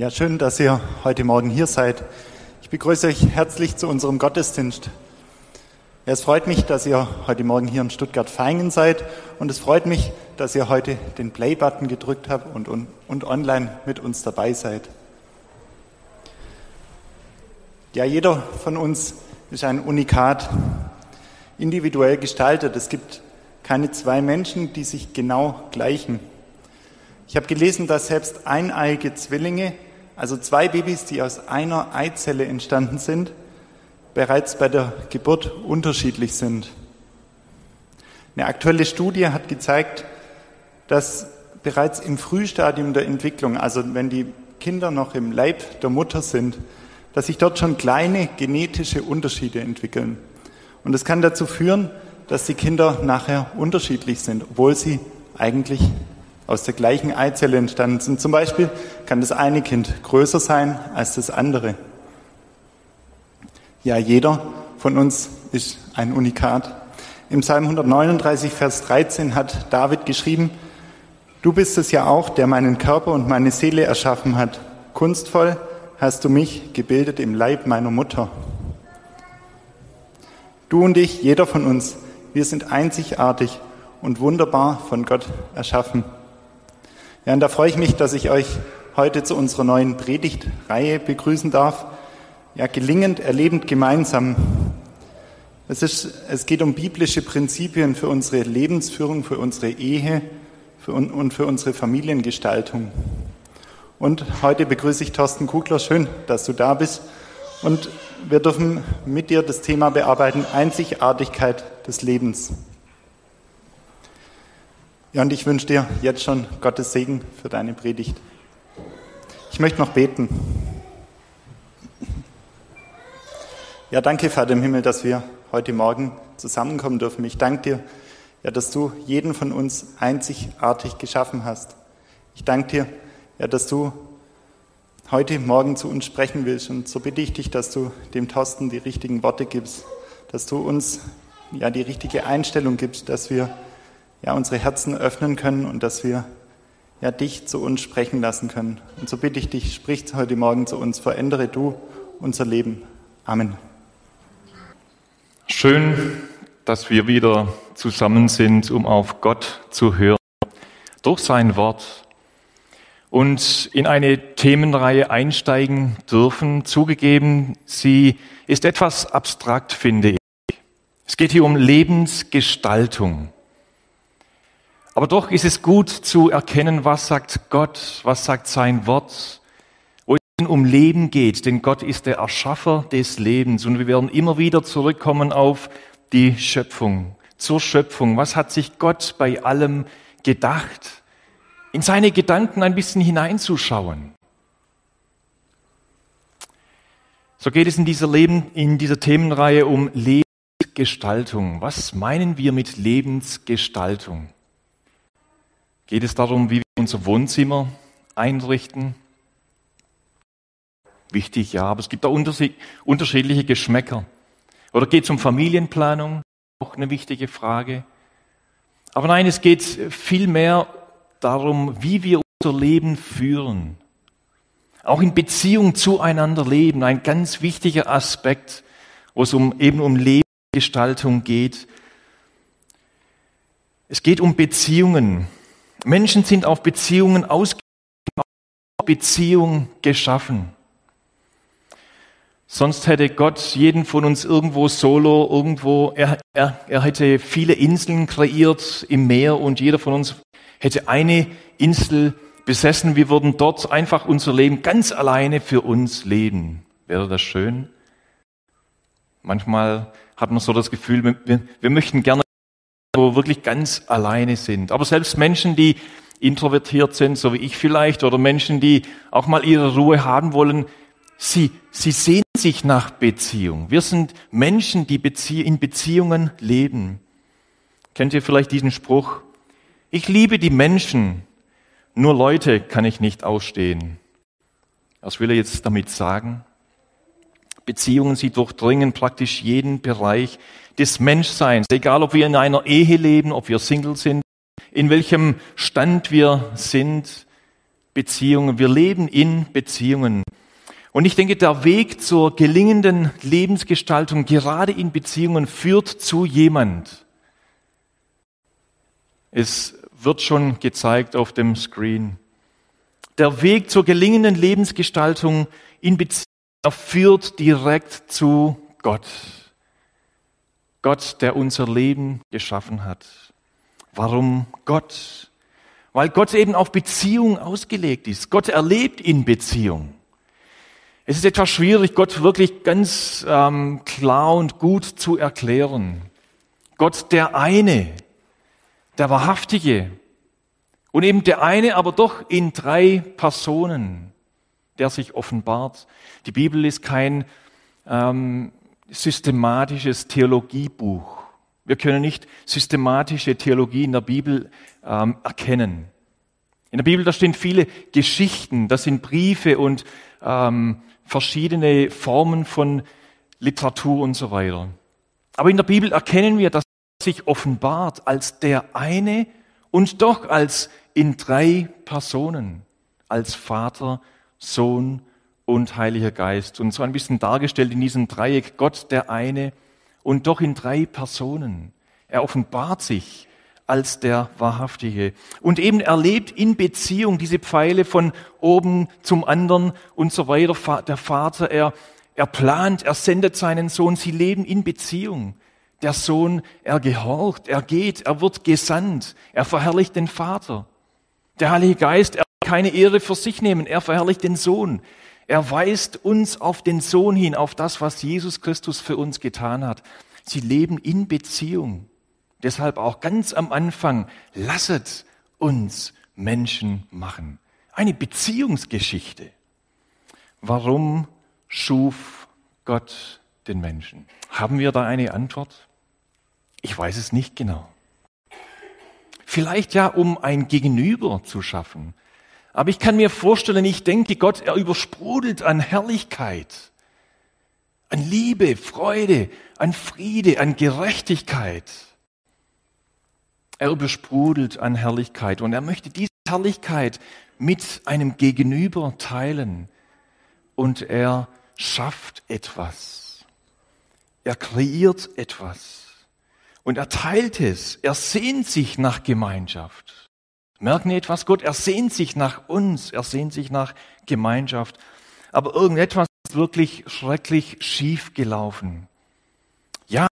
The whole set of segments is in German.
Ja, schön, dass ihr heute Morgen hier seid. Ich begrüße euch herzlich zu unserem Gottesdienst. Ja, es freut mich, dass ihr heute Morgen hier in Stuttgart-Feingen seid und es freut mich, dass ihr heute den Play-Button gedrückt habt und, und, und online mit uns dabei seid. Ja, jeder von uns ist ein Unikat, individuell gestaltet. Es gibt keine zwei Menschen, die sich genau gleichen. Ich habe gelesen, dass selbst eineiige Zwillinge also zwei Babys, die aus einer Eizelle entstanden sind, bereits bei der Geburt unterschiedlich sind. Eine aktuelle Studie hat gezeigt, dass bereits im Frühstadium der Entwicklung, also wenn die Kinder noch im Leib der Mutter sind, dass sich dort schon kleine genetische Unterschiede entwickeln. Und es kann dazu führen, dass die Kinder nachher unterschiedlich sind, obwohl sie eigentlich aus der gleichen Eizelle entstanden sind. Zum Beispiel kann das eine Kind größer sein als das andere. Ja, jeder von uns ist ein Unikat. Im Psalm 139, Vers 13 hat David geschrieben, Du bist es ja auch, der meinen Körper und meine Seele erschaffen hat. Kunstvoll hast du mich gebildet im Leib meiner Mutter. Du und ich, jeder von uns, wir sind einzigartig und wunderbar von Gott erschaffen. Ja, und da freue ich mich, dass ich euch heute zu unserer neuen Predigtreihe begrüßen darf. Ja, gelingend, erlebend gemeinsam. Es, ist, es geht um biblische Prinzipien für unsere Lebensführung, für unsere Ehe für, und für unsere Familiengestaltung. Und heute begrüße ich Thorsten Kugler. Schön, dass du da bist. Und wir dürfen mit dir das Thema bearbeiten, Einzigartigkeit des Lebens. Ja, und ich wünsche dir jetzt schon Gottes Segen für deine Predigt. Ich möchte noch beten. Ja, danke, Vater im Himmel, dass wir heute Morgen zusammenkommen dürfen. Ich danke dir, ja, dass du jeden von uns einzigartig geschaffen hast. Ich danke dir, ja, dass du heute Morgen zu uns sprechen willst. Und so bitte ich dich, dass du dem Thorsten die richtigen Worte gibst, dass du uns ja die richtige Einstellung gibst, dass wir ja, unsere Herzen öffnen können und dass wir ja, dich zu uns sprechen lassen können. Und so bitte ich dich, sprich heute Morgen zu uns, verändere du unser Leben. Amen. Schön, dass wir wieder zusammen sind, um auf Gott zu hören, durch sein Wort und in eine Themenreihe einsteigen dürfen. Zugegeben, sie ist etwas abstrakt, finde ich. Es geht hier um Lebensgestaltung. Aber doch ist es gut zu erkennen, was sagt Gott, was sagt sein Wort, wo es um Leben geht, denn Gott ist der Erschaffer des Lebens und wir werden immer wieder zurückkommen auf die Schöpfung, zur Schöpfung. Was hat sich Gott bei allem gedacht? In seine Gedanken ein bisschen hineinzuschauen. So geht es in dieser Leben, in dieser Themenreihe um Lebensgestaltung. Was meinen wir mit Lebensgestaltung? Geht es darum, wie wir unser Wohnzimmer einrichten? Wichtig, ja, aber es gibt auch unterschiedliche Geschmäcker. Oder geht es um Familienplanung? Auch eine wichtige Frage. Aber nein, es geht vielmehr darum, wie wir unser Leben führen. Auch in Beziehung zueinander leben. Ein ganz wichtiger Aspekt, wo es um, eben um Lebensgestaltung geht. Es geht um Beziehungen. Menschen sind auf Beziehungen ausgelegt, auf Beziehung geschaffen. Sonst hätte Gott jeden von uns irgendwo solo, irgendwo, er, er, er hätte viele Inseln kreiert im Meer und jeder von uns hätte eine Insel besessen. Wir würden dort einfach unser Leben ganz alleine für uns leben. Wäre das schön? Manchmal hat man so das Gefühl, wir, wir möchten gerne wo wir wirklich ganz alleine sind. Aber selbst Menschen, die introvertiert sind, so wie ich vielleicht, oder Menschen, die auch mal ihre Ruhe haben wollen, sie, sie sehen sich nach Beziehung. Wir sind Menschen, die Bezie in Beziehungen leben. Kennt ihr vielleicht diesen Spruch? Ich liebe die Menschen, nur Leute kann ich nicht ausstehen. Was will er jetzt damit sagen? Beziehungen, sie durchdringen praktisch jeden Bereich des Menschseins, egal ob wir in einer Ehe leben, ob wir Single sind, in welchem Stand wir sind. Beziehungen. Wir leben in Beziehungen. Und ich denke, der Weg zur gelingenden Lebensgestaltung, gerade in Beziehungen, führt zu jemand. Es wird schon gezeigt auf dem Screen. Der Weg zur gelingenden Lebensgestaltung in Beziehungen führt direkt zu Gott. Gott, der unser Leben geschaffen hat. Warum Gott? Weil Gott eben auf Beziehung ausgelegt ist. Gott erlebt in Beziehung. Es ist etwas schwierig, Gott wirklich ganz ähm, klar und gut zu erklären. Gott der eine, der Wahrhaftige und eben der eine, aber doch in drei Personen, der sich offenbart. Die Bibel ist kein ähm, systematisches Theologiebuch. Wir können nicht systematische Theologie in der Bibel ähm, erkennen. In der Bibel, da stehen viele Geschichten, das sind Briefe und ähm, verschiedene Formen von Literatur und so weiter. Aber in der Bibel erkennen wir, dass sich offenbart als der eine und doch als in drei Personen, als Vater, Sohn und Heiliger Geist. Und so ein bisschen dargestellt in diesem Dreieck Gott der eine und doch in drei Personen. Er offenbart sich als der Wahrhaftige und eben erlebt in Beziehung diese Pfeile von oben zum anderen und so weiter. Der Vater, er, er plant, er sendet seinen Sohn, sie leben in Beziehung. Der Sohn, er gehorcht, er geht, er wird gesandt, er verherrlicht den Vater. Der Heilige Geist, er will keine Ehre für sich nehmen, er verherrlicht den Sohn. Er weist uns auf den Sohn hin, auf das, was Jesus Christus für uns getan hat. Sie leben in Beziehung. Deshalb auch ganz am Anfang, lasset uns Menschen machen. Eine Beziehungsgeschichte. Warum schuf Gott den Menschen? Haben wir da eine Antwort? Ich weiß es nicht genau. Vielleicht ja, um ein Gegenüber zu schaffen, aber ich kann mir vorstellen, ich denke, Gott, er übersprudelt an Herrlichkeit, an Liebe, Freude, an Friede, an Gerechtigkeit. Er übersprudelt an Herrlichkeit und er möchte diese Herrlichkeit mit einem Gegenüber teilen. Und er schafft etwas. Er kreiert etwas. Und er teilt es. Er sehnt sich nach Gemeinschaft. Merken etwas? Gott, er sehnt sich nach uns, er sehnt sich nach Gemeinschaft. Aber irgendetwas ist wirklich schrecklich schief gelaufen. Ja,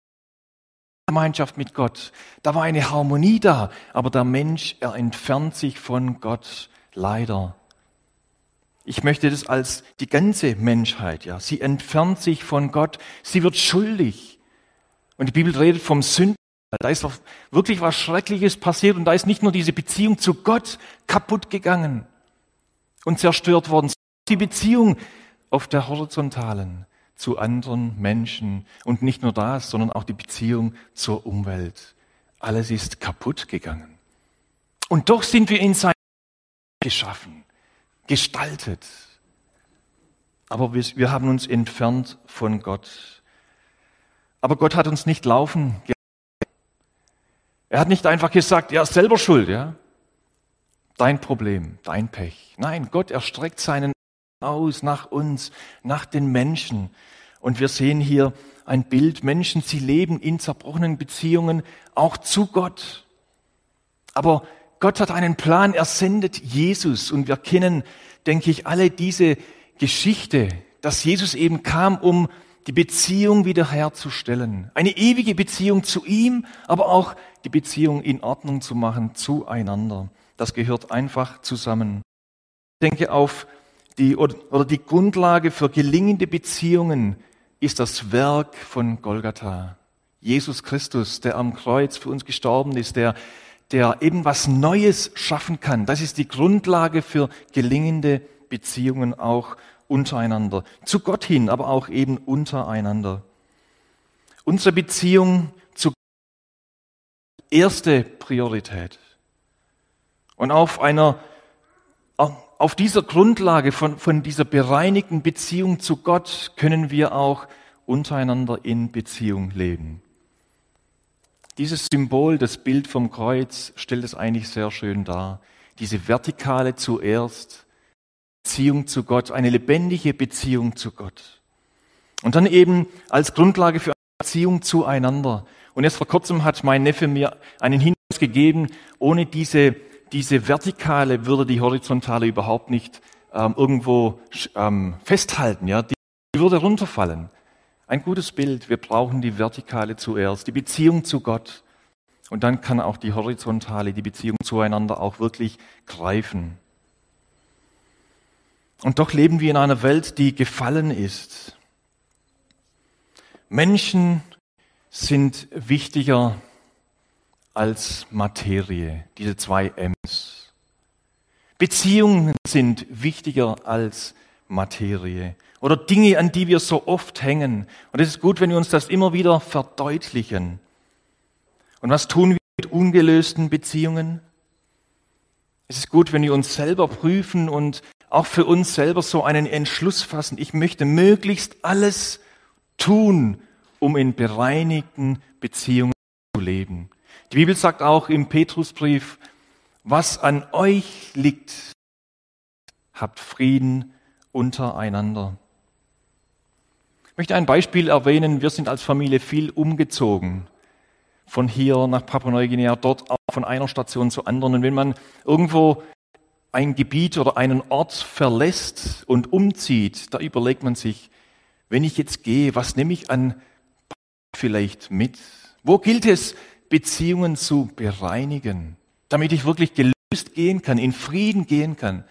Gemeinschaft mit Gott. Da war eine Harmonie da, aber der Mensch, er entfernt sich von Gott leider. Ich möchte das als die ganze Menschheit, ja. Sie entfernt sich von Gott. Sie wird schuldig. Und die Bibel redet vom Sünden da ist doch wirklich was Schreckliches passiert und da ist nicht nur diese Beziehung zu Gott kaputt gegangen und zerstört worden, die Beziehung auf der horizontalen zu anderen Menschen und nicht nur das, sondern auch die Beziehung zur Umwelt. Alles ist kaputt gegangen. Und doch sind wir in sein geschaffen, gestaltet. Aber wir, haben uns entfernt von Gott. Aber Gott hat uns nicht laufen er hat nicht einfach gesagt, ja, selber schuld, ja. Dein Problem, dein Pech. Nein, Gott erstreckt seinen aus nach uns, nach den Menschen. Und wir sehen hier ein Bild, Menschen, sie leben in zerbrochenen Beziehungen auch zu Gott. Aber Gott hat einen Plan, er sendet Jesus und wir kennen, denke ich, alle diese Geschichte, dass Jesus eben kam, um die Beziehung wiederherzustellen. Eine ewige Beziehung zu ihm, aber auch die Beziehung in Ordnung zu machen zueinander. Das gehört einfach zusammen. Ich denke auf die, oder die Grundlage für gelingende Beziehungen ist das Werk von Golgatha. Jesus Christus, der am Kreuz für uns gestorben ist, der, der eben was Neues schaffen kann. Das ist die Grundlage für gelingende Beziehungen auch untereinander. Zu Gott hin, aber auch eben untereinander. Unsere Beziehung zu Gott erste Priorität. Und auf einer, auf dieser Grundlage von, von dieser bereinigten Beziehung zu Gott können wir auch untereinander in Beziehung leben. Dieses Symbol, das Bild vom Kreuz, stellt es eigentlich sehr schön dar. Diese Vertikale zuerst Beziehung zu Gott, eine lebendige Beziehung zu Gott. Und dann eben als Grundlage für eine Beziehung zueinander. Und erst vor kurzem hat mein Neffe mir einen Hinweis gegeben, ohne diese, diese Vertikale würde die Horizontale überhaupt nicht ähm, irgendwo ähm, festhalten. Ja? Die, die würde runterfallen. Ein gutes Bild. Wir brauchen die Vertikale zuerst, die Beziehung zu Gott. Und dann kann auch die Horizontale, die Beziehung zueinander auch wirklich greifen. Und doch leben wir in einer Welt, die gefallen ist. Menschen sind wichtiger als Materie, diese zwei M's. Beziehungen sind wichtiger als Materie oder Dinge, an die wir so oft hängen. Und es ist gut, wenn wir uns das immer wieder verdeutlichen. Und was tun wir mit ungelösten Beziehungen? Es ist gut, wenn wir uns selber prüfen und auch für uns selber so einen Entschluss fassen. Ich möchte möglichst alles tun, um in bereinigten Beziehungen zu leben. Die Bibel sagt auch im Petrusbrief, was an euch liegt, habt Frieden untereinander. Ich möchte ein Beispiel erwähnen. Wir sind als Familie viel umgezogen. Von hier nach Papua-Neuguinea, dort auch von einer Station zur anderen. Und wenn man irgendwo ein Gebiet oder einen Ort verlässt und umzieht, da überlegt man sich, wenn ich jetzt gehe, was nehme ich an vielleicht mit? Wo gilt es, Beziehungen zu bereinigen, damit ich wirklich gelöst gehen kann, in Frieden gehen kann?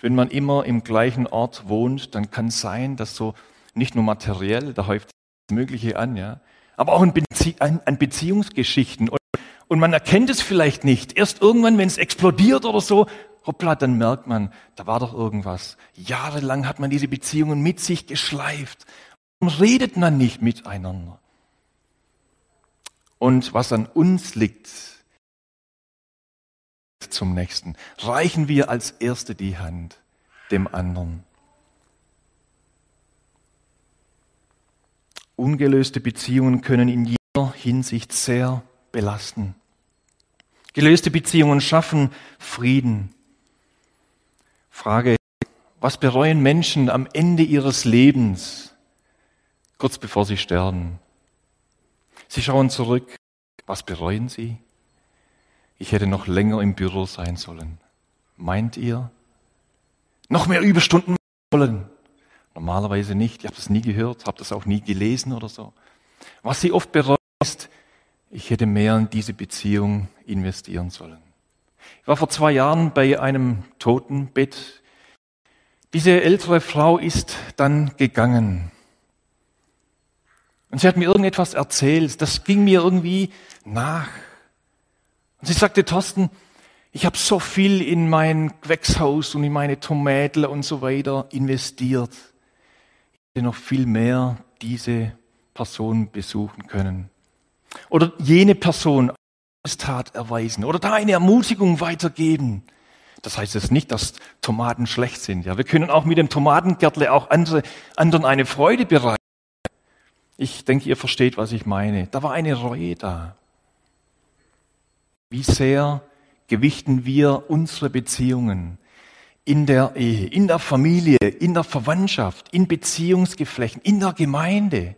Wenn man immer im gleichen Ort wohnt, dann kann es sein, dass so nicht nur materiell, da häuft das Mögliche an, ja, aber auch an, Bezie an Beziehungsgeschichten. Und, und man erkennt es vielleicht nicht. Erst irgendwann, wenn es explodiert oder so, hoppla, dann merkt man, da war doch irgendwas. Jahrelang hat man diese Beziehungen mit sich geschleift. Und redet man nicht miteinander. Und was an uns liegt, zum nächsten. Reichen wir als Erste die Hand dem anderen. Ungelöste Beziehungen können in jeder Hinsicht sehr belasten. Gelöste Beziehungen schaffen Frieden. Frage, was bereuen Menschen am Ende ihres Lebens, kurz bevor sie sterben? Sie schauen zurück. Was bereuen sie? Ich hätte noch länger im Büro sein sollen. Meint ihr? Noch mehr Überstunden wollen? Normalerweise nicht. Ich habe das nie gehört, habe das auch nie gelesen oder so. Was sie oft bereuen ist, ich hätte mehr in diese Beziehung investieren sollen. Ich war vor zwei Jahren bei einem Totenbett. Diese ältere Frau ist dann gegangen. Und sie hat mir irgendetwas erzählt, das ging mir irgendwie nach. Und sie sagte, Thorsten, ich habe so viel in mein Gewächshaus und in meine Tomaten und so weiter investiert. Ich hätte noch viel mehr diese Person besuchen können. Oder jene Person als Tat erweisen oder da eine Ermutigung weitergeben. Das heißt jetzt nicht, dass Tomaten schlecht sind. Ja, wir können auch mit dem Tomatengärtle auch andere, anderen eine Freude bereiten. Ich denke, ihr versteht, was ich meine. Da war eine Reue da. Wie sehr gewichten wir unsere Beziehungen in der Ehe, in der Familie, in der Verwandtschaft, in Beziehungsgeflechten, in der Gemeinde.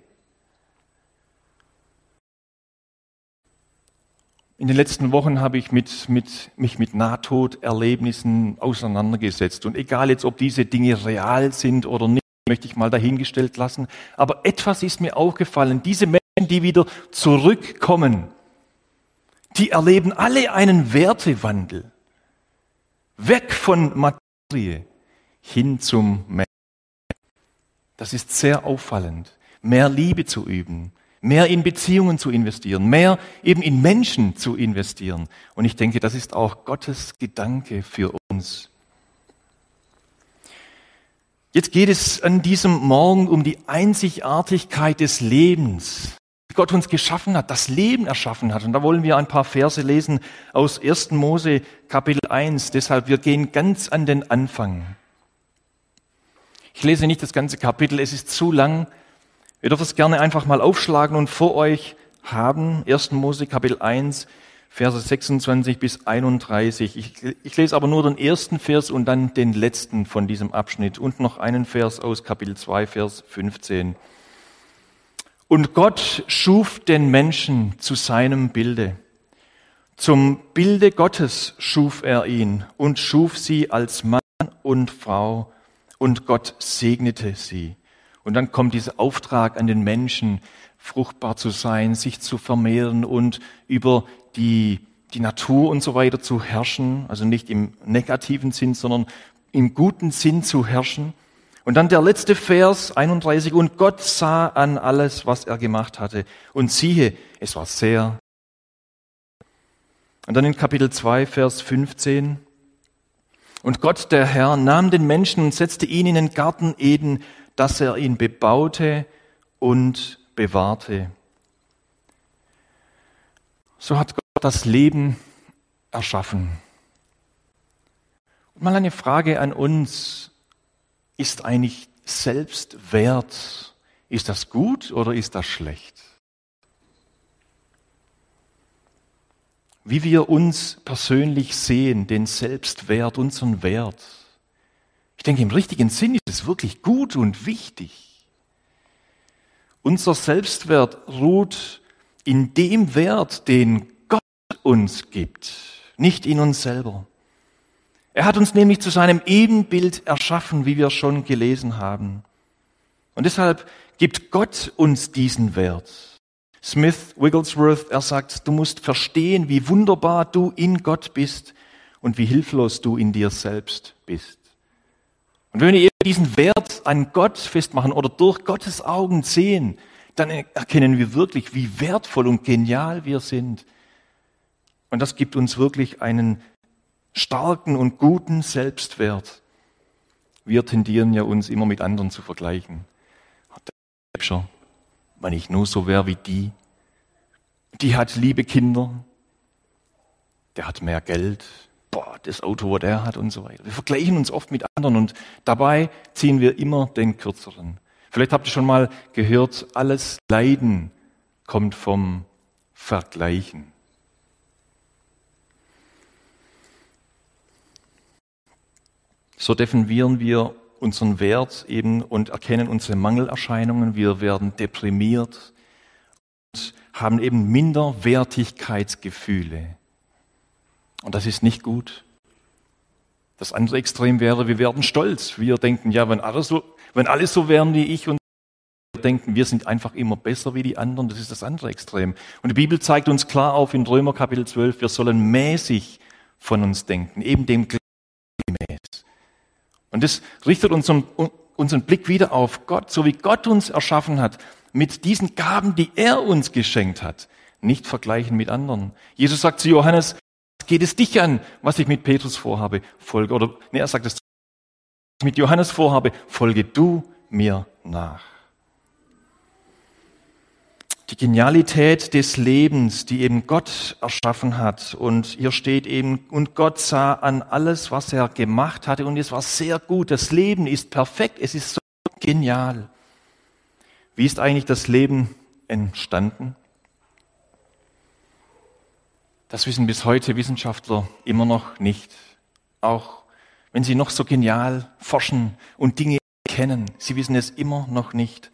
In den letzten Wochen habe ich mit, mit, mich mit Nahtoderlebnissen auseinandergesetzt. Und egal jetzt, ob diese Dinge real sind oder nicht, möchte ich mal dahingestellt lassen. Aber etwas ist mir aufgefallen. Diese Menschen, die wieder zurückkommen, die erleben alle einen Wertewandel. Weg von Materie hin zum Menschen. Das ist sehr auffallend. Mehr Liebe zu üben, mehr in Beziehungen zu investieren, mehr eben in Menschen zu investieren. Und ich denke, das ist auch Gottes Gedanke für uns. Jetzt geht es an diesem Morgen um die Einzigartigkeit des Lebens. Gott uns geschaffen hat, das Leben erschaffen hat. Und da wollen wir ein paar Verse lesen aus 1. Mose Kapitel 1. Deshalb, wir gehen ganz an den Anfang. Ich lese nicht das ganze Kapitel, es ist zu lang. Wir dürfen es gerne einfach mal aufschlagen und vor euch haben. 1. Mose Kapitel 1, Verse 26 bis 31. Ich, ich, lese aber nur den ersten Vers und dann den letzten von diesem Abschnitt und noch einen Vers aus Kapitel 2, Vers 15. Und Gott schuf den Menschen zu seinem Bilde. Zum Bilde Gottes schuf er ihn und schuf sie als Mann und Frau und Gott segnete sie. Und dann kommt dieser Auftrag an den Menschen, fruchtbar zu sein, sich zu vermehren und über die, die Natur und so weiter zu herrschen, also nicht im negativen Sinn, sondern im guten Sinn zu herrschen. Und dann der letzte Vers 31, und Gott sah an alles, was er gemacht hatte, und siehe, es war sehr. Und dann in Kapitel 2, Vers 15, und Gott, der Herr, nahm den Menschen und setzte ihn in den Garten Eden, dass er ihn bebaute und bewahrte. So hat Gott das Leben erschaffen. Und mal eine Frage an uns. Ist eigentlich Selbstwert, ist das gut oder ist das schlecht? Wie wir uns persönlich sehen, den Selbstwert, unseren Wert. Ich denke, im richtigen Sinn ist es wirklich gut und wichtig. Unser Selbstwert ruht in dem Wert, den Gott uns gibt, nicht in uns selber. Er hat uns nämlich zu seinem Ebenbild erschaffen, wie wir schon gelesen haben. Und deshalb gibt Gott uns diesen Wert. Smith Wigglesworth, er sagt, du musst verstehen, wie wunderbar du in Gott bist und wie hilflos du in dir selbst bist. Und wenn wir diesen Wert an Gott festmachen oder durch Gottes Augen sehen, dann erkennen wir wirklich, wie wertvoll und genial wir sind. Und das gibt uns wirklich einen starken und guten Selbstwert. Wir tendieren ja uns immer mit anderen zu vergleichen. Wenn ich nur so wäre wie die, die hat liebe Kinder, der hat mehr Geld, boah, das Auto, was er hat und so weiter. Wir vergleichen uns oft mit anderen und dabei ziehen wir immer den kürzeren. Vielleicht habt ihr schon mal gehört, alles Leiden kommt vom Vergleichen. So definieren wir unseren Wert eben und erkennen unsere Mangelerscheinungen. Wir werden deprimiert und haben eben Minderwertigkeitsgefühle. Und das ist nicht gut. Das andere Extrem wäre, wir werden stolz. Wir denken, ja, wenn alles so, wenn alle so wären wie ich und wir denken, wir sind einfach immer besser wie die anderen, das ist das andere Extrem. Und die Bibel zeigt uns klar auf in Römer Kapitel 12, wir sollen mäßig von uns denken, eben dem gemäß. Und das richtet unseren, unseren Blick wieder auf Gott, so wie Gott uns erschaffen hat, mit diesen Gaben, die er uns geschenkt hat, nicht vergleichen mit anderen. Jesus sagt zu Johannes, geht es dich an, was ich mit Petrus vorhabe? Folge, oder, nee, er sagt es, mit Johannes vorhabe, folge du mir nach. Die Genialität des Lebens, die eben Gott erschaffen hat. Und hier steht eben, und Gott sah an alles, was er gemacht hatte, und es war sehr gut. Das Leben ist perfekt, es ist so genial. Wie ist eigentlich das Leben entstanden? Das wissen bis heute Wissenschaftler immer noch nicht. Auch wenn sie noch so genial forschen und Dinge kennen, sie wissen es immer noch nicht.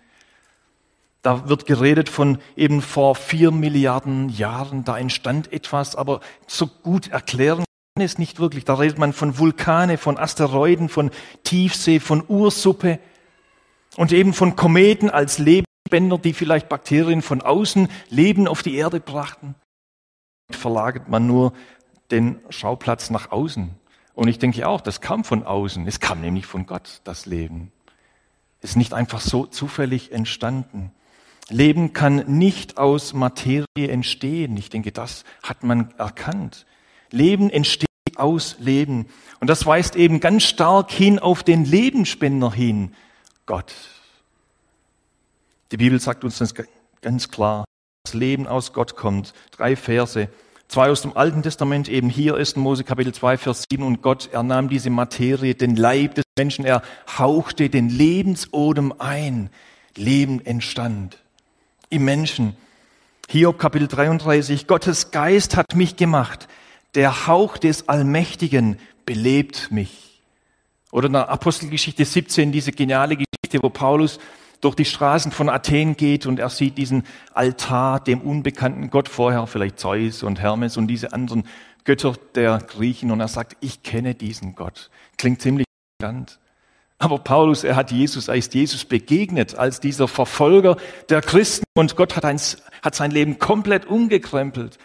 Da wird geredet von eben vor vier Milliarden Jahren, da entstand etwas, aber so gut erklären kann es nicht wirklich. Da redet man von Vulkane, von Asteroiden, von Tiefsee, von Ursuppe und eben von Kometen als Lebensspender, die vielleicht Bakterien von außen Leben auf die Erde brachten verlagert man nur den Schauplatz nach außen. Und ich denke auch, das kam von außen. Es kam nämlich von Gott, das Leben. Es ist nicht einfach so zufällig entstanden. Leben kann nicht aus Materie entstehen. Ich denke, das hat man erkannt. Leben entsteht aus Leben. Und das weist eben ganz stark hin auf den Lebensspender hin, Gott. Die Bibel sagt uns das ganz klar das Leben aus Gott kommt. Drei Verse. Zwei aus dem Alten Testament, eben hier ist Mose Kapitel 2, Vers 7. Und Gott, er nahm diese Materie, den Leib des Menschen, er hauchte den Lebensodem ein. Leben entstand im Menschen. Hiob Kapitel 33, Gottes Geist hat mich gemacht, der Hauch des Allmächtigen belebt mich. Oder in der Apostelgeschichte 17, diese geniale Geschichte, wo Paulus durch die Straßen von Athen geht und er sieht diesen Altar dem unbekannten Gott vorher, vielleicht Zeus und Hermes und diese anderen Götter der Griechen und er sagt, ich kenne diesen Gott. Klingt ziemlich bekannt. Aber Paulus, er hat Jesus, er ist Jesus begegnet als dieser Verfolger der Christen und Gott hat, ein, hat sein Leben komplett umgekrempelt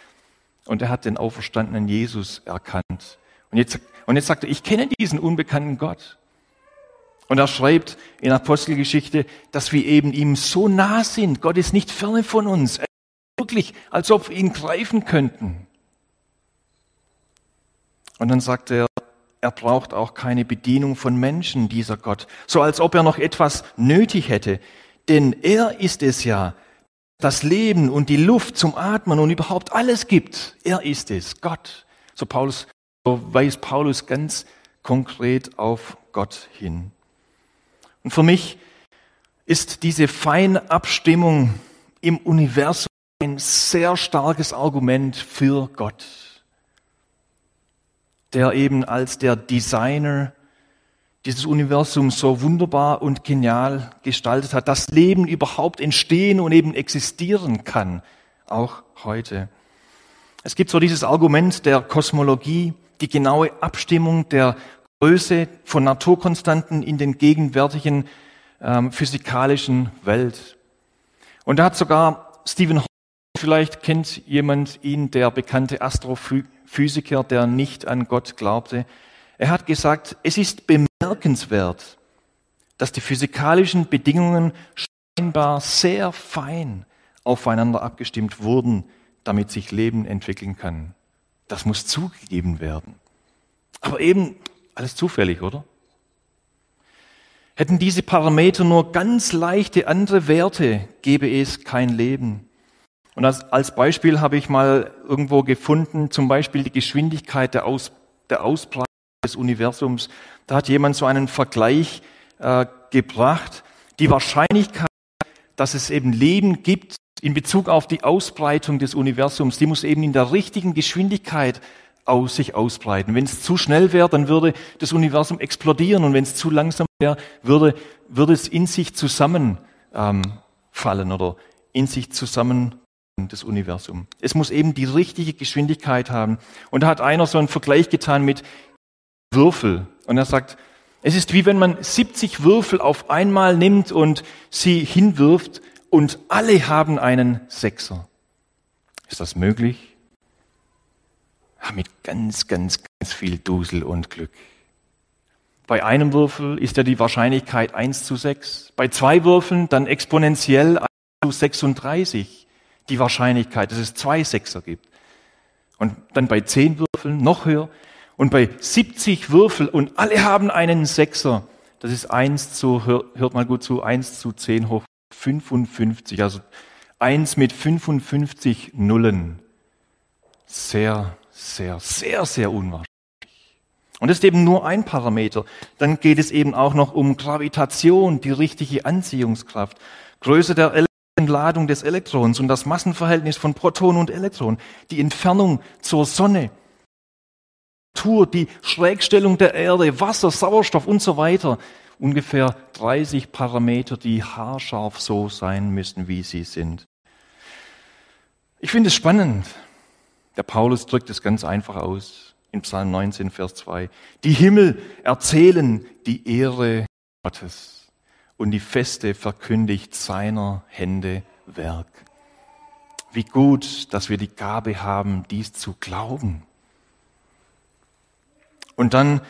und er hat den auferstandenen Jesus erkannt. Und jetzt, und jetzt sagt er, ich kenne diesen unbekannten Gott. Und er schreibt in Apostelgeschichte, dass wir eben ihm so nah sind. Gott ist nicht ferne von uns. Wirklich, als ob wir ihn greifen könnten. Und dann sagt er, er braucht auch keine Bedienung von Menschen, dieser Gott, so als ob er noch etwas nötig hätte. Denn er ist es ja, das Leben und die Luft zum Atmen und überhaupt alles gibt. Er ist es, Gott. So, Paulus, so weist Paulus ganz konkret auf Gott hin. Und für mich ist diese feine Abstimmung im Universum ein sehr starkes Argument für Gott der eben als der Designer dieses Universum so wunderbar und genial gestaltet hat, dass Leben überhaupt entstehen und eben existieren kann, auch heute. Es gibt so dieses Argument der Kosmologie, die genaue Abstimmung der Größe von Naturkonstanten in den gegenwärtigen ähm, physikalischen Welt. Und da hat sogar Stephen Hawking, vielleicht kennt jemand ihn, der bekannte Astrophysiker, Physiker, der nicht an Gott glaubte. Er hat gesagt, es ist bemerkenswert, dass die physikalischen Bedingungen scheinbar sehr fein aufeinander abgestimmt wurden, damit sich Leben entwickeln kann. Das muss zugegeben werden. Aber eben alles zufällig, oder? Hätten diese Parameter nur ganz leichte andere Werte, gäbe es kein Leben. Und als, als Beispiel habe ich mal irgendwo gefunden, zum Beispiel die Geschwindigkeit der, Aus, der Ausbreitung des Universums. Da hat jemand so einen Vergleich äh, gebracht. Die Wahrscheinlichkeit, dass es eben Leben gibt in Bezug auf die Ausbreitung des Universums, die muss eben in der richtigen Geschwindigkeit aus sich ausbreiten. Wenn es zu schnell wäre, dann würde das Universum explodieren und wenn es zu langsam wäre, würde, würde es in sich zusammenfallen ähm, oder in sich zusammen des Universums. Es muss eben die richtige Geschwindigkeit haben. Und da hat einer so einen Vergleich getan mit Würfel. Und er sagt, es ist wie wenn man 70 Würfel auf einmal nimmt und sie hinwirft und alle haben einen Sechser. Ist das möglich? Ja, mit ganz, ganz, ganz viel Dusel und Glück. Bei einem Würfel ist ja die Wahrscheinlichkeit 1 zu 6. Bei zwei Würfeln dann exponentiell 1 zu 36 die Wahrscheinlichkeit, dass es zwei Sechser gibt. Und dann bei zehn Würfeln noch höher. Und bei 70 Würfel und alle haben einen Sechser. Das ist eins zu, hört mal gut zu, eins zu zehn hoch 55. Also eins mit 55 Nullen. Sehr, sehr, sehr, sehr unwahrscheinlich. Und das ist eben nur ein Parameter. Dann geht es eben auch noch um Gravitation, die richtige Anziehungskraft. Größe der Ladung des Elektrons und das Massenverhältnis von Proton und Elektron, die Entfernung zur Sonne, die Schrägstellung der Erde, Wasser, Sauerstoff und so weiter. Ungefähr 30 Parameter, die haarscharf so sein müssen, wie sie sind. Ich finde es spannend. Der Paulus drückt es ganz einfach aus in Psalm 19, Vers 2. Die Himmel erzählen die Ehre Gottes und die Feste verkündigt seiner Hände Werk. Wie gut, dass wir die Gabe haben, dies zu glauben. Und dann,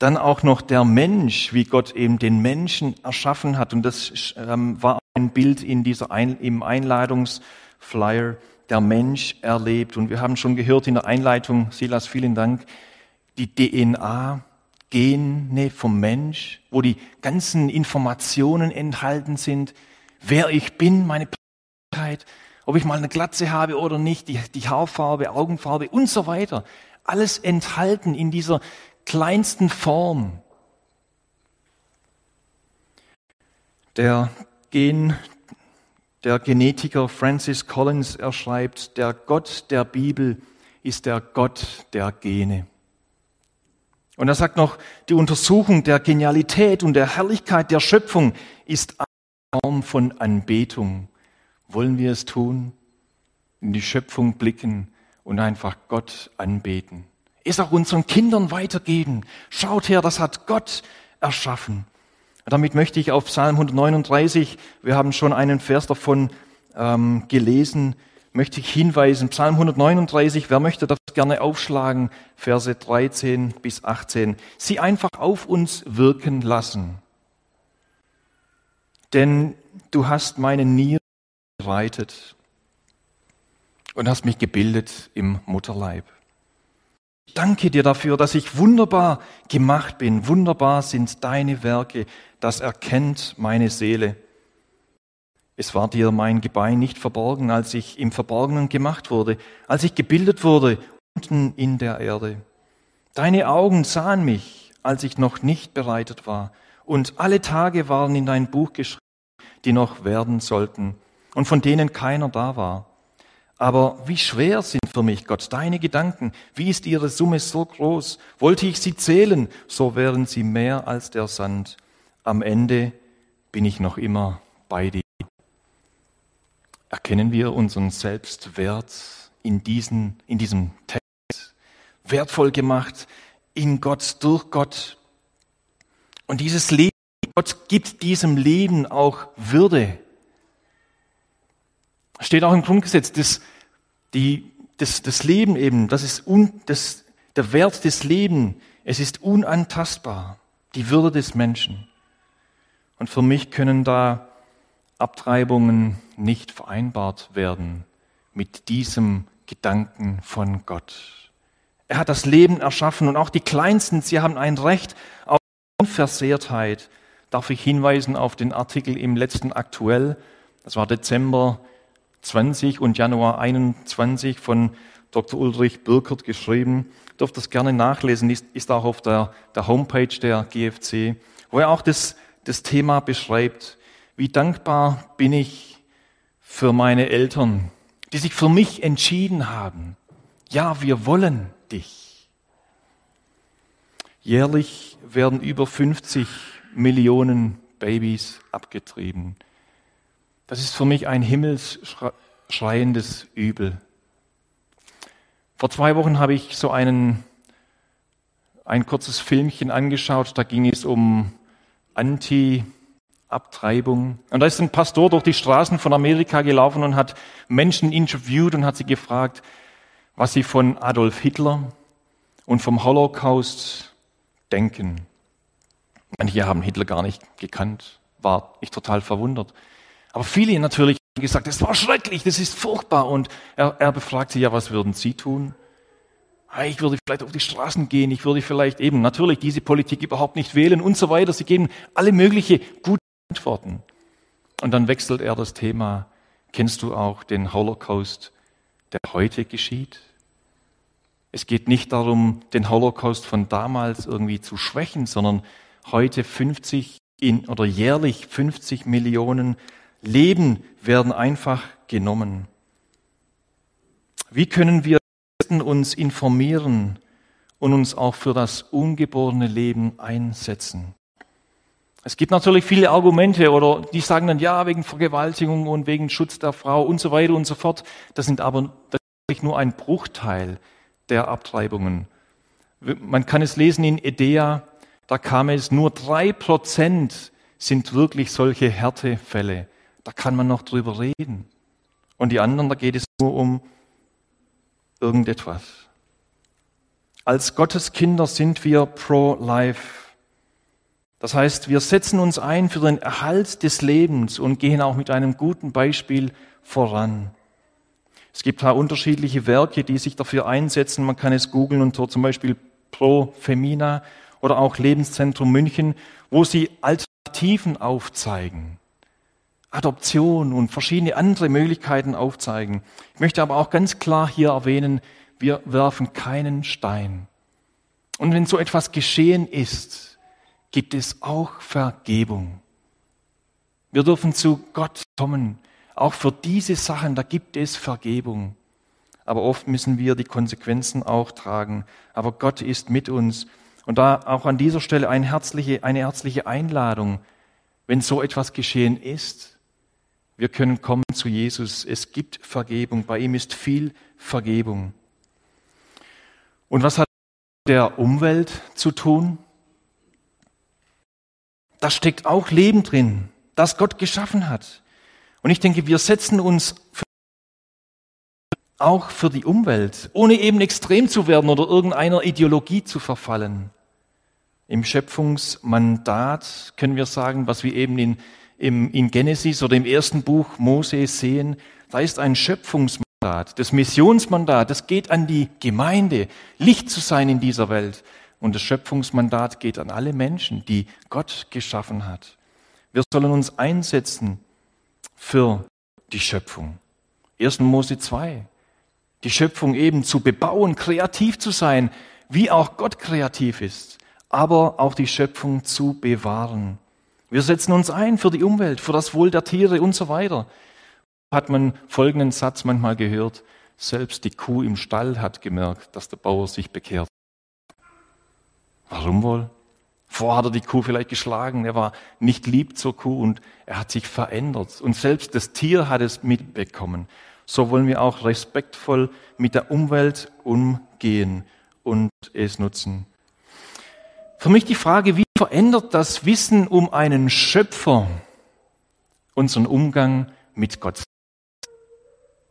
dann auch noch der Mensch, wie Gott eben den Menschen erschaffen hat. Und das ähm, war ein Bild in dieser ein, im Einladungsflyer. Der Mensch erlebt. Und wir haben schon gehört in der Einleitung, Silas, vielen Dank, die DNA Gene vom Mensch, wo die ganzen Informationen enthalten sind, wer ich bin, meine Persönlichkeit, ob ich mal eine Glatze habe oder nicht, die, die Haarfarbe, Augenfarbe und so weiter. Alles enthalten in dieser kleinsten Form. Der Gen, Der Genetiker Francis Collins, er schreibt, der Gott der Bibel ist der Gott der Gene. Und er sagt noch, die Untersuchung der Genialität und der Herrlichkeit der Schöpfung ist eine Form von Anbetung. Wollen wir es tun? In die Schöpfung blicken und einfach Gott anbeten. Es auch unseren Kindern weitergeben. Schaut her, das hat Gott erschaffen. Damit möchte ich auf Psalm 139, wir haben schon einen Vers davon ähm, gelesen, möchte ich hinweisen. Psalm 139, wer möchte das gerne aufschlagen, Verse 13 bis 18. Sie einfach auf uns wirken lassen. Denn du hast meine Niere bereitet und hast mich gebildet im Mutterleib. Danke dir dafür, dass ich wunderbar gemacht bin. Wunderbar sind deine Werke. Das erkennt meine Seele. Es war dir mein Gebein nicht verborgen, als ich im Verborgenen gemacht wurde, als ich gebildet wurde unten in der Erde. Deine Augen sahen mich, als ich noch nicht bereitet war, und alle Tage waren in dein Buch geschrieben, die noch werden sollten, und von denen keiner da war. Aber wie schwer sind für mich, Gott, deine Gedanken? Wie ist ihre Summe so groß? Wollte ich sie zählen, so wären sie mehr als der Sand. Am Ende bin ich noch immer bei dir. Erkennen wir unseren Selbstwert in, diesen, in diesem Text, wertvoll gemacht in Gott, durch Gott. Und dieses Leben, Gott gibt diesem Leben auch Würde. Steht auch im Grundgesetz, das, die, das, das Leben eben, das ist un, das, der Wert des Lebens, es ist unantastbar, die Würde des Menschen. Und für mich können da Abtreibungen nicht vereinbart werden mit diesem Gedanken von Gott. Er hat das Leben erschaffen und auch die Kleinsten, sie haben ein Recht auf Unversehrtheit. Darf ich hinweisen auf den Artikel im letzten Aktuell, das war Dezember 20 und Januar 21 von Dr. Ulrich Birkert geschrieben. Dürft das gerne nachlesen, ist, ist auch auf der, der Homepage der GFC, wo er auch das, das Thema beschreibt. Wie dankbar bin ich für meine Eltern, die sich für mich entschieden haben. Ja, wir wollen dich. Jährlich werden über 50 Millionen Babys abgetrieben. Das ist für mich ein himmelsschreiendes Übel. Vor zwei Wochen habe ich so einen, ein kurzes Filmchen angeschaut, da ging es um Anti-Abtreibung. Und da ist ein Pastor durch die Straßen von Amerika gelaufen und hat Menschen interviewt und hat sie gefragt, was sie von Adolf Hitler und vom Holocaust denken. Manche haben Hitler gar nicht gekannt, war ich total verwundert. Aber viele natürlich haben gesagt, das war schrecklich, das ist furchtbar. Und er, er befragt sie, ja, was würden Sie tun? Ich würde vielleicht auf die Straßen gehen, ich würde vielleicht eben natürlich diese Politik überhaupt nicht wählen und so weiter. Sie geben alle mögliche gute Antworten. Und dann wechselt er das Thema. Kennst du auch den Holocaust, der heute geschieht? Es geht nicht darum, den Holocaust von damals irgendwie zu schwächen, sondern heute 50 in, oder jährlich 50 Millionen Leben werden einfach genommen. Wie können wir uns informieren und uns auch für das ungeborene Leben einsetzen? Es gibt natürlich viele Argumente oder die sagen dann ja wegen Vergewaltigung und wegen Schutz der Frau und so weiter und so fort. Das sind aber ist nur ein Bruchteil der Abtreibungen. Man kann es lesen in Edea, da kam es nur drei Prozent sind wirklich solche Härtefälle da kann man noch drüber reden. Und die anderen, da geht es nur um irgendetwas. Als Gottes Kinder sind wir pro-life. Das heißt, wir setzen uns ein für den Erhalt des Lebens und gehen auch mit einem guten Beispiel voran. Es gibt da unterschiedliche Werke, die sich dafür einsetzen. Man kann es googeln und zum Beispiel Pro Femina oder auch Lebenszentrum München, wo sie Alternativen aufzeigen. Adoption und verschiedene andere Möglichkeiten aufzeigen. Ich möchte aber auch ganz klar hier erwähnen, wir werfen keinen Stein. Und wenn so etwas geschehen ist, gibt es auch Vergebung. Wir dürfen zu Gott kommen, Auch für diese Sachen, da gibt es Vergebung. Aber oft müssen wir die Konsequenzen auch tragen. Aber Gott ist mit uns. Und da auch an dieser Stelle eine herzliche, eine herzliche Einladung, wenn so etwas geschehen ist. Wir können kommen zu Jesus. Es gibt Vergebung. Bei ihm ist viel Vergebung. Und was hat der Umwelt zu tun? Da steckt auch Leben drin, das Gott geschaffen hat. Und ich denke, wir setzen uns für auch für die Umwelt, ohne eben extrem zu werden oder irgendeiner Ideologie zu verfallen. Im Schöpfungsmandat können wir sagen, was wir eben in, im, in Genesis oder im ersten Buch Mose sehen, da ist ein Schöpfungsmandat, das Missionsmandat, das geht an die Gemeinde, Licht zu sein in dieser Welt. Und das Schöpfungsmandat geht an alle Menschen, die Gott geschaffen hat. Wir sollen uns einsetzen für die Schöpfung. 1. Mose 2 die Schöpfung eben zu bebauen, kreativ zu sein, wie auch Gott kreativ ist, aber auch die Schöpfung zu bewahren. Wir setzen uns ein für die Umwelt, für das Wohl der Tiere und so weiter. Hat man folgenden Satz manchmal gehört, selbst die Kuh im Stall hat gemerkt, dass der Bauer sich bekehrt. Warum wohl? Vorher hat er die Kuh vielleicht geschlagen, er war nicht lieb zur Kuh und er hat sich verändert. Und selbst das Tier hat es mitbekommen so wollen wir auch respektvoll mit der Umwelt umgehen und es nutzen. Für mich die Frage, wie verändert das Wissen um einen Schöpfer unseren Umgang mit Gott?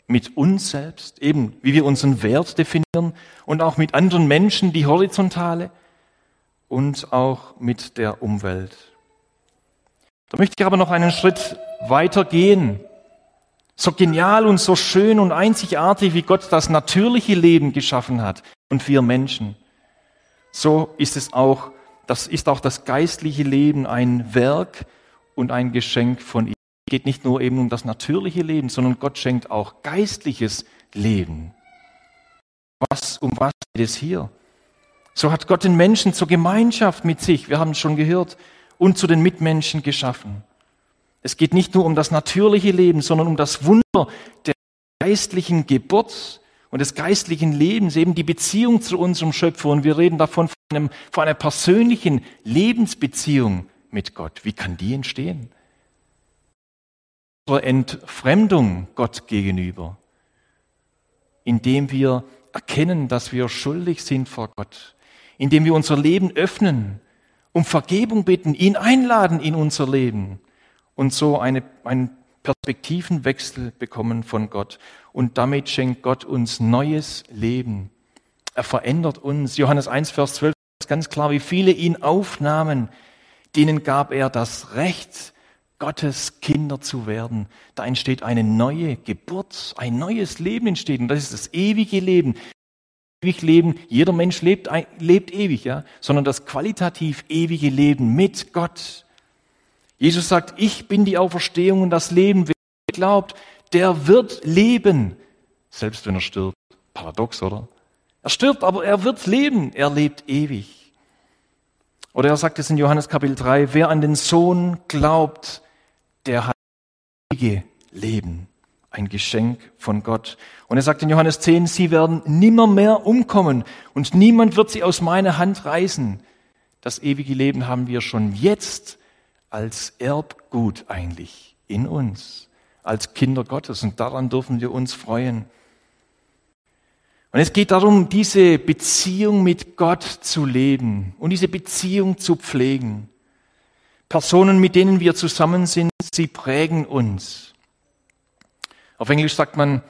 Mit uns selbst, eben wie wir unseren Wert definieren und auch mit anderen Menschen, die horizontale und auch mit der Umwelt. Da möchte ich aber noch einen Schritt weiter gehen so genial und so schön und einzigartig, wie Gott das natürliche Leben geschaffen hat und wir Menschen. So ist es auch, das ist auch das geistliche Leben ein Werk und ein Geschenk von ihm. Es geht nicht nur eben um das natürliche Leben, sondern Gott schenkt auch geistliches Leben. Was, um was geht es hier? So hat Gott den Menschen zur Gemeinschaft mit sich, wir haben es schon gehört, und zu den Mitmenschen geschaffen. Es geht nicht nur um das natürliche Leben, sondern um das Wunder der geistlichen Geburt und des geistlichen Lebens, eben die Beziehung zu unserem Schöpfer. Und wir reden davon von, einem, von einer persönlichen Lebensbeziehung mit Gott. Wie kann die entstehen? Unsere Entfremdung Gott gegenüber, indem wir erkennen, dass wir schuldig sind vor Gott, indem wir unser Leben öffnen, um Vergebung bitten, ihn einladen in unser Leben und so eine, einen Perspektivenwechsel bekommen von Gott. Und damit schenkt Gott uns neues Leben. Er verändert uns. Johannes 1, Vers 12 ist ganz klar, wie viele ihn aufnahmen, denen gab er das Recht, Gottes Kinder zu werden. Da entsteht eine neue Geburt, ein neues Leben entsteht. Und das ist das ewige Leben. Ewig Leben, jeder Mensch lebt, lebt ewig, ja, sondern das qualitativ ewige Leben mit Gott. Jesus sagt, ich bin die Auferstehung und das Leben. Wer glaubt, der wird leben, selbst wenn er stirbt. Paradox, oder? Er stirbt, aber er wird leben. Er lebt ewig. Oder er sagt es in Johannes Kapitel 3, wer an den Sohn glaubt, der hat ewige Leben. Ein Geschenk von Gott. Und er sagt in Johannes 10, sie werden nimmer mehr umkommen und niemand wird sie aus meiner Hand reißen. Das ewige Leben haben wir schon jetzt als Erbgut eigentlich in uns, als Kinder Gottes. Und daran dürfen wir uns freuen. Und es geht darum, diese Beziehung mit Gott zu leben und diese Beziehung zu pflegen. Personen, mit denen wir zusammen sind, sie prägen uns. Auf Englisch sagt man,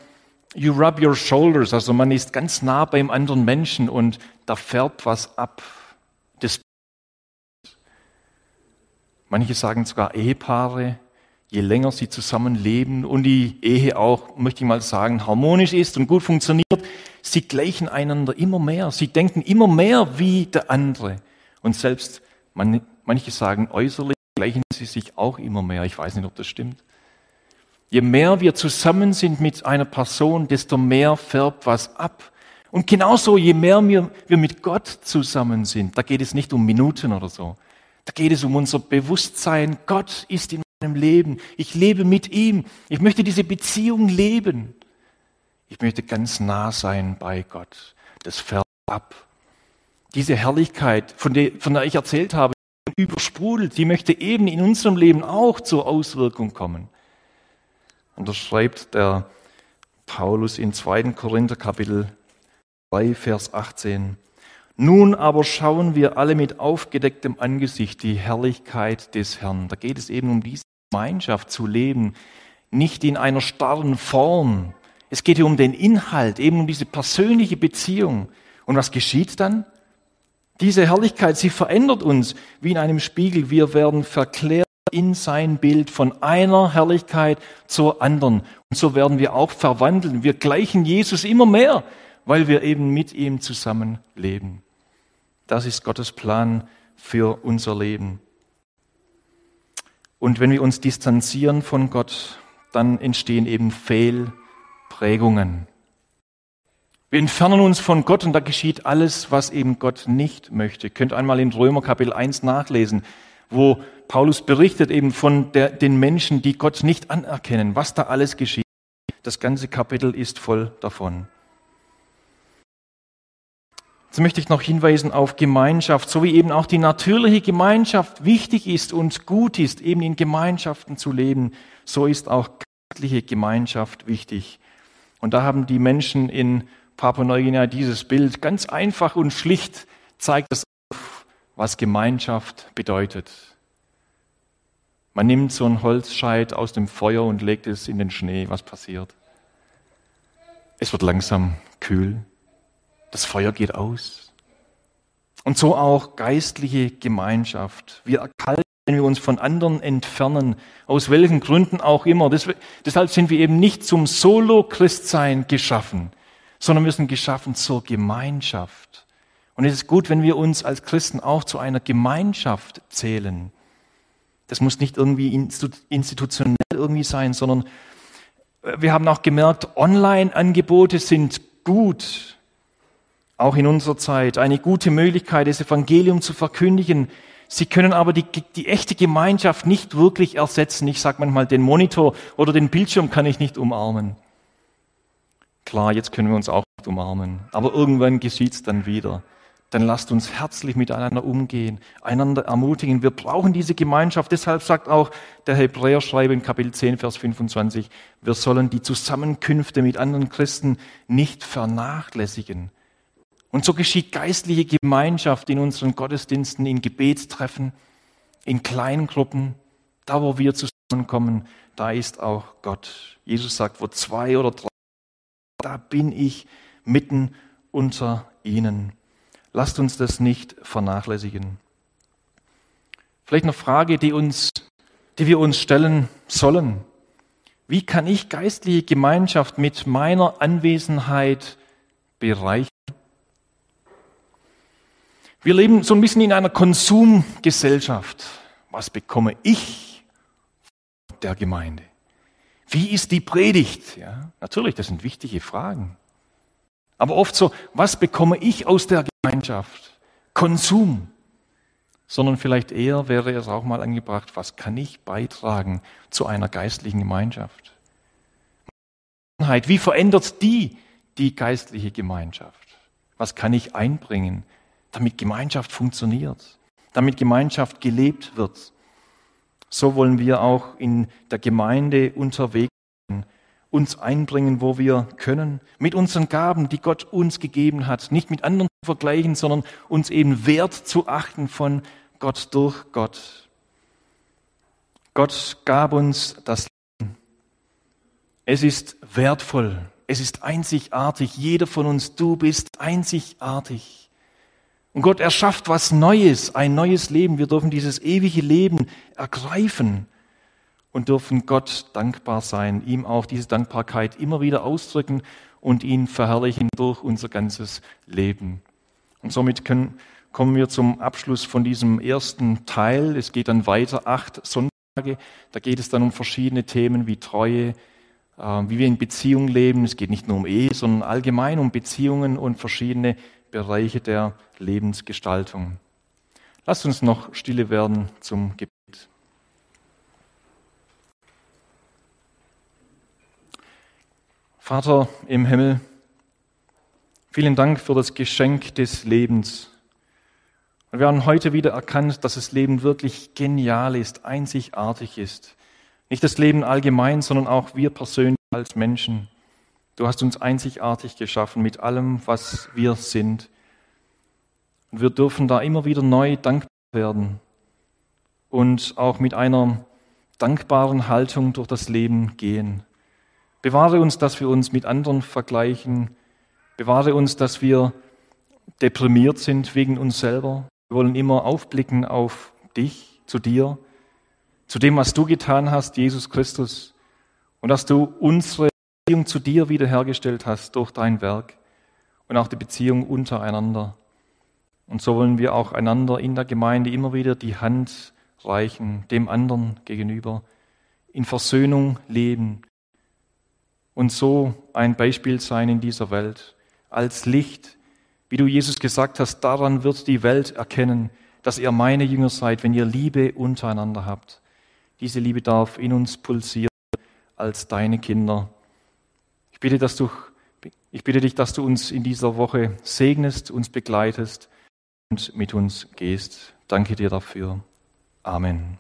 you rub your shoulders, also man ist ganz nah beim anderen Menschen und da färbt was ab. Das Manche sagen sogar Ehepaare, je länger sie zusammenleben und die Ehe auch, möchte ich mal sagen, harmonisch ist und gut funktioniert, sie gleichen einander immer mehr. Sie denken immer mehr wie der andere. Und selbst manche sagen äußerlich gleichen sie sich auch immer mehr. Ich weiß nicht, ob das stimmt. Je mehr wir zusammen sind mit einer Person, desto mehr färbt was ab. Und genauso, je mehr wir, wir mit Gott zusammen sind, da geht es nicht um Minuten oder so, da geht es um unser Bewusstsein, Gott ist in meinem Leben. Ich lebe mit ihm. Ich möchte diese Beziehung leben. Ich möchte ganz nah sein bei Gott. Das fährt ab. Diese Herrlichkeit, von der, von der ich erzählt habe, übersprudelt, die möchte eben in unserem Leben auch zur Auswirkung kommen. Und das schreibt der Paulus in 2. Korinther Kapitel 3, Vers 18. Nun aber schauen wir alle mit aufgedecktem Angesicht die Herrlichkeit des Herrn. Da geht es eben um diese Gemeinschaft zu leben, nicht in einer starren Form. Es geht hier um den Inhalt, eben um diese persönliche Beziehung. Und was geschieht dann? Diese Herrlichkeit, sie verändert uns wie in einem Spiegel. Wir werden verklärt in sein Bild von einer Herrlichkeit zur anderen. Und so werden wir auch verwandeln. Wir gleichen Jesus immer mehr, weil wir eben mit ihm zusammen leben. Das ist Gottes Plan für unser Leben. Und wenn wir uns distanzieren von Gott, dann entstehen eben Fehlprägungen. Wir entfernen uns von Gott und da geschieht alles, was eben Gott nicht möchte. Ihr könnt einmal in Römer Kapitel 1 nachlesen, wo Paulus berichtet eben von der, den Menschen, die Gott nicht anerkennen, was da alles geschieht. Das ganze Kapitel ist voll davon. Jetzt möchte ich noch hinweisen auf Gemeinschaft, so wie eben auch die natürliche Gemeinschaft wichtig ist und gut ist, eben in Gemeinschaften zu leben, so ist auch christliche Gemeinschaft wichtig. Und da haben die Menschen in Papua-Neuguinea dieses Bild ganz einfach und schlicht zeigt es auf, was Gemeinschaft bedeutet. Man nimmt so ein Holzscheit aus dem Feuer und legt es in den Schnee. Was passiert? Es wird langsam kühl. Das Feuer geht aus. Und so auch geistliche Gemeinschaft. Wir erkalten, wenn wir uns von anderen entfernen, aus welchen Gründen auch immer. deshalb sind wir eben nicht zum Solo-Christsein geschaffen, sondern wir sind geschaffen zur Gemeinschaft. Und es ist gut, wenn wir uns als Christen auch zu einer Gemeinschaft zählen. Das muss nicht irgendwie institutionell irgendwie sein, sondern wir haben auch gemerkt, Online-Angebote sind gut auch in unserer Zeit, eine gute Möglichkeit, das Evangelium zu verkündigen. Sie können aber die, die echte Gemeinschaft nicht wirklich ersetzen. Ich sage manchmal, den Monitor oder den Bildschirm kann ich nicht umarmen. Klar, jetzt können wir uns auch nicht umarmen, aber irgendwann geschieht's dann wieder. Dann lasst uns herzlich miteinander umgehen, einander ermutigen. Wir brauchen diese Gemeinschaft. Deshalb sagt auch der Hebräerschreiber in Kapitel 10, Vers 25, wir sollen die Zusammenkünfte mit anderen Christen nicht vernachlässigen. Und so geschieht geistliche Gemeinschaft in unseren Gottesdiensten, in Gebetstreffen, in kleinen Gruppen, da wo wir zusammenkommen, da ist auch Gott. Jesus sagt, wo zwei oder drei, da bin ich mitten unter ihnen. Lasst uns das nicht vernachlässigen. Vielleicht eine Frage, die uns, die wir uns stellen sollen. Wie kann ich geistliche Gemeinschaft mit meiner Anwesenheit bereichern? Wir leben so ein bisschen in einer Konsumgesellschaft. Was bekomme ich der Gemeinde? Wie ist die Predigt? Ja, natürlich, das sind wichtige Fragen. Aber oft so, was bekomme ich aus der Gemeinschaft? Konsum. Sondern vielleicht eher wäre es auch mal angebracht, was kann ich beitragen zu einer geistlichen Gemeinschaft? Wie verändert die die geistliche Gemeinschaft? Was kann ich einbringen damit Gemeinschaft funktioniert, damit Gemeinschaft gelebt wird. So wollen wir auch in der Gemeinde unterwegs sein, uns einbringen, wo wir können, mit unseren Gaben, die Gott uns gegeben hat, nicht mit anderen zu vergleichen, sondern uns eben wert zu achten von Gott durch Gott. Gott gab uns das Leben. Es ist wertvoll, es ist einzigartig. Jeder von uns, du bist einzigartig. Und Gott erschafft was Neues, ein neues Leben. Wir dürfen dieses ewige Leben ergreifen und dürfen Gott dankbar sein, ihm auch diese Dankbarkeit immer wieder ausdrücken und ihn verherrlichen durch unser ganzes Leben. Und somit können, kommen wir zum Abschluss von diesem ersten Teil. Es geht dann weiter, acht Sonntage. Da geht es dann um verschiedene Themen wie Treue, äh, wie wir in Beziehungen leben. Es geht nicht nur um Ehe, sondern allgemein um Beziehungen und verschiedene Bereiche der Lebensgestaltung. Lasst uns noch stille werden zum Gebet. Vater im Himmel, vielen Dank für das Geschenk des Lebens. Und wir haben heute wieder erkannt, dass das Leben wirklich genial ist, einzigartig ist. Nicht das Leben allgemein, sondern auch wir persönlich als Menschen. Du hast uns einzigartig geschaffen mit allem, was wir sind. Und wir dürfen da immer wieder neu dankbar werden und auch mit einer dankbaren Haltung durch das Leben gehen. Bewahre uns, dass wir uns mit anderen vergleichen. Bewahre uns, dass wir deprimiert sind wegen uns selber. Wir wollen immer aufblicken auf dich, zu dir, zu dem, was du getan hast, Jesus Christus, und dass du unsere Beziehung zu dir wiederhergestellt hast durch dein Werk und auch die Beziehung untereinander. Und so wollen wir auch einander in der Gemeinde immer wieder die Hand reichen, dem anderen gegenüber, in Versöhnung leben und so ein Beispiel sein in dieser Welt, als Licht, wie du Jesus gesagt hast, daran wird die Welt erkennen, dass ihr meine Jünger seid, wenn ihr Liebe untereinander habt. Diese Liebe darf in uns pulsieren als deine Kinder. Ich bitte, dass du, ich bitte dich, dass du uns in dieser Woche segnest, uns begleitest und mit uns gehst. Danke dir dafür. Amen.